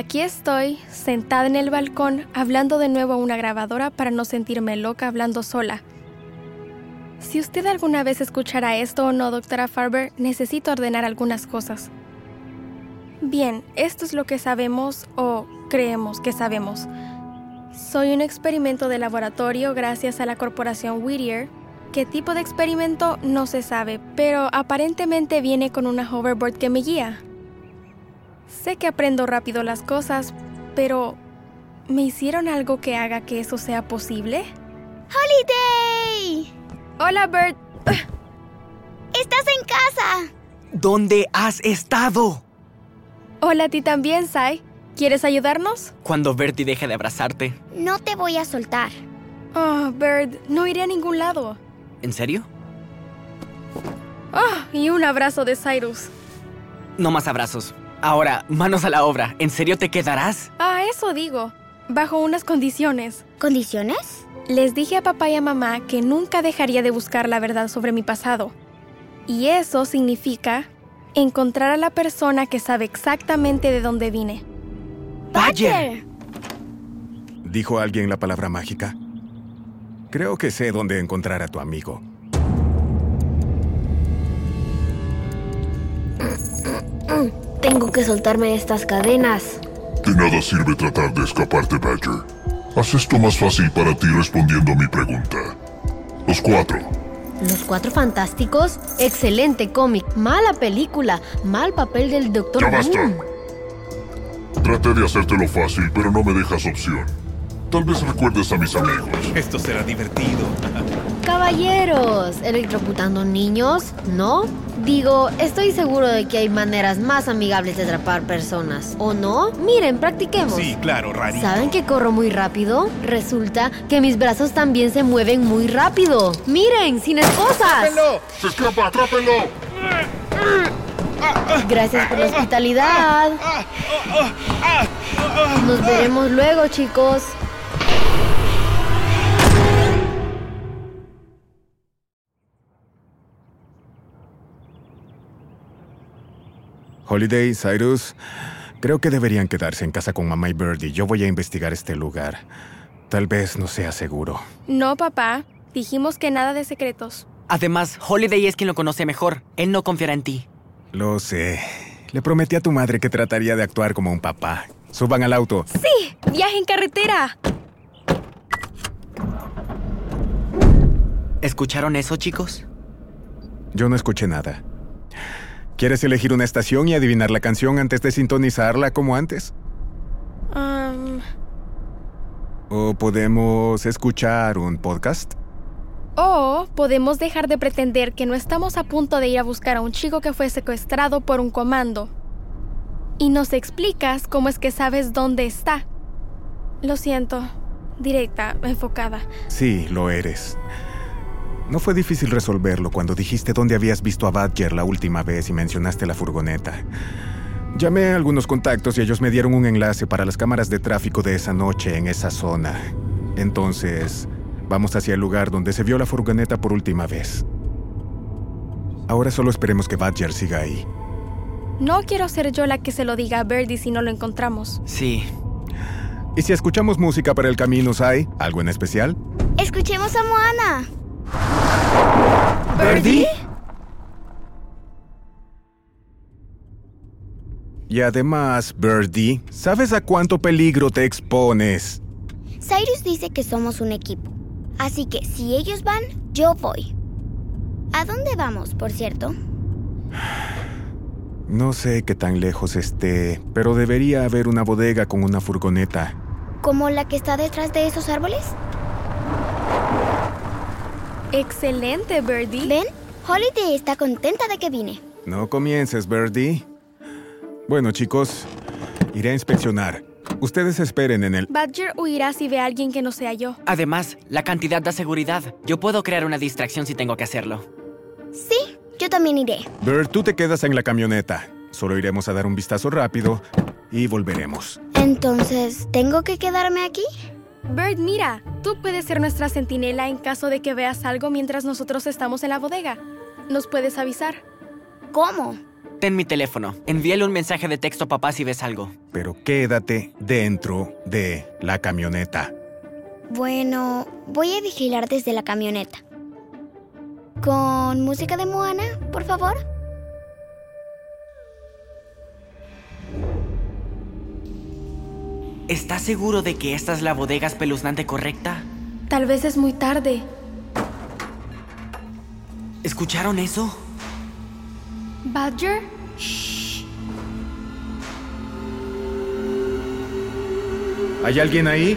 Aquí estoy, sentada en el balcón, hablando de nuevo a una grabadora para no sentirme loca hablando sola. Si usted alguna vez escuchará esto o no, doctora Farber, necesito ordenar algunas cosas. Bien, esto es lo que sabemos o creemos que sabemos. Soy un experimento de laboratorio gracias a la corporación Whittier. ¿Qué tipo de experimento? No se sabe, pero aparentemente viene con una hoverboard que me guía. Sé que aprendo rápido las cosas, pero ¿me hicieron algo que haga que eso sea posible? ¡Holiday! Hola, Bert. ¡Estás en casa! ¿Dónde has estado? Hola a ti también, Sai. ¿Quieres ayudarnos? Cuando Bertie deje de abrazarte. No te voy a soltar. Oh, Bert, no iré a ningún lado. ¿En serio? Oh, y un abrazo de Cyrus. No más abrazos. Ahora, manos a la obra. ¿En serio te quedarás? Ah, eso digo. Bajo unas condiciones. ¿Condiciones? Les dije a papá y a mamá que nunca dejaría de buscar la verdad sobre mi pasado. Y eso significa encontrar a la persona que sabe exactamente de dónde vine. ¡Badger! ¿Dijo alguien la palabra mágica? Creo que sé dónde encontrar a tu amigo. Tengo que soltarme de estas cadenas. De nada sirve tratar de escaparte, Badger. Haz esto más fácil para ti respondiendo a mi pregunta. Los cuatro. Los Cuatro Fantásticos, excelente cómic, mala película, mal papel del Doctor ¡Ya basta! Traté de hacértelo fácil, pero no me dejas opción. Tal vez recuerdes a mis amigos. Esto será divertido. Caballeros, electrocutando niños, ¿no? Digo, estoy seguro de que hay maneras más amigables de atrapar personas, ¿o no? Miren, practiquemos. Sí, claro, rarito. ¿Saben que corro muy rápido? Resulta que mis brazos también se mueven muy rápido. Miren, sin esposas. ¡Se escapa! ¡Atrápenlo! Gracias por la hospitalidad. Nos veremos luego, chicos. Holiday, Cyrus, creo que deberían quedarse en casa con mamá y Birdie. Yo voy a investigar este lugar. Tal vez no sea seguro. No, papá. Dijimos que nada de secretos. Además, Holiday es quien lo conoce mejor. Él no confiará en ti. Lo sé. Le prometí a tu madre que trataría de actuar como un papá. Suban al auto. ¡Sí! ¡Viaje en carretera! ¿Escucharon eso, chicos? Yo no escuché nada. ¿Quieres elegir una estación y adivinar la canción antes de sintonizarla como antes? Um, ¿O podemos escuchar un podcast? o podemos dejar de pretender que no estamos a punto de ir a buscar a un chico que fue secuestrado por un comando. Y nos explicas cómo es que sabes dónde está. Lo siento. Directa, enfocada. Sí, lo eres. No fue difícil resolverlo cuando dijiste dónde habías visto a Badger la última vez y mencionaste la furgoneta. Llamé a algunos contactos y ellos me dieron un enlace para las cámaras de tráfico de esa noche en esa zona. Entonces, vamos hacia el lugar donde se vio la furgoneta por última vez. Ahora solo esperemos que Badger siga ahí. No quiero ser yo la que se lo diga a Birdie si no lo encontramos. Sí. ¿Y si escuchamos música para el camino, Sai? ¿Algo en especial? Escuchemos a Moana. ¿Birdie? Y además, Birdie, ¿sabes a cuánto peligro te expones? Cyrus dice que somos un equipo. Así que si ellos van, yo voy. ¿A dónde vamos, por cierto? No sé qué tan lejos esté, pero debería haber una bodega con una furgoneta. ¿Como la que está detrás de esos árboles? Excelente, Birdie. ¿Ven? Holiday está contenta de que vine. No comiences, Birdie. Bueno, chicos, iré a inspeccionar. Ustedes esperen en el... Badger huirá si ve a alguien que no sea yo. Además, la cantidad da seguridad. Yo puedo crear una distracción si tengo que hacerlo. Sí, yo también iré. Bird, tú te quedas en la camioneta. Solo iremos a dar un vistazo rápido y volveremos. Entonces, ¿tengo que quedarme aquí? Bird, mira, tú puedes ser nuestra centinela en caso de que veas algo mientras nosotros estamos en la bodega. Nos puedes avisar. ¿Cómo? Ten mi teléfono. Envíale un mensaje de texto a papá si ves algo. Pero quédate dentro de la camioneta. Bueno, voy a vigilar desde la camioneta. ¿Con música de Moana, por favor? ¿Estás seguro de que esta es la bodega espeluznante correcta? Tal vez es muy tarde. ¿Escucharon eso? Badger, ¿Hay alguien ahí?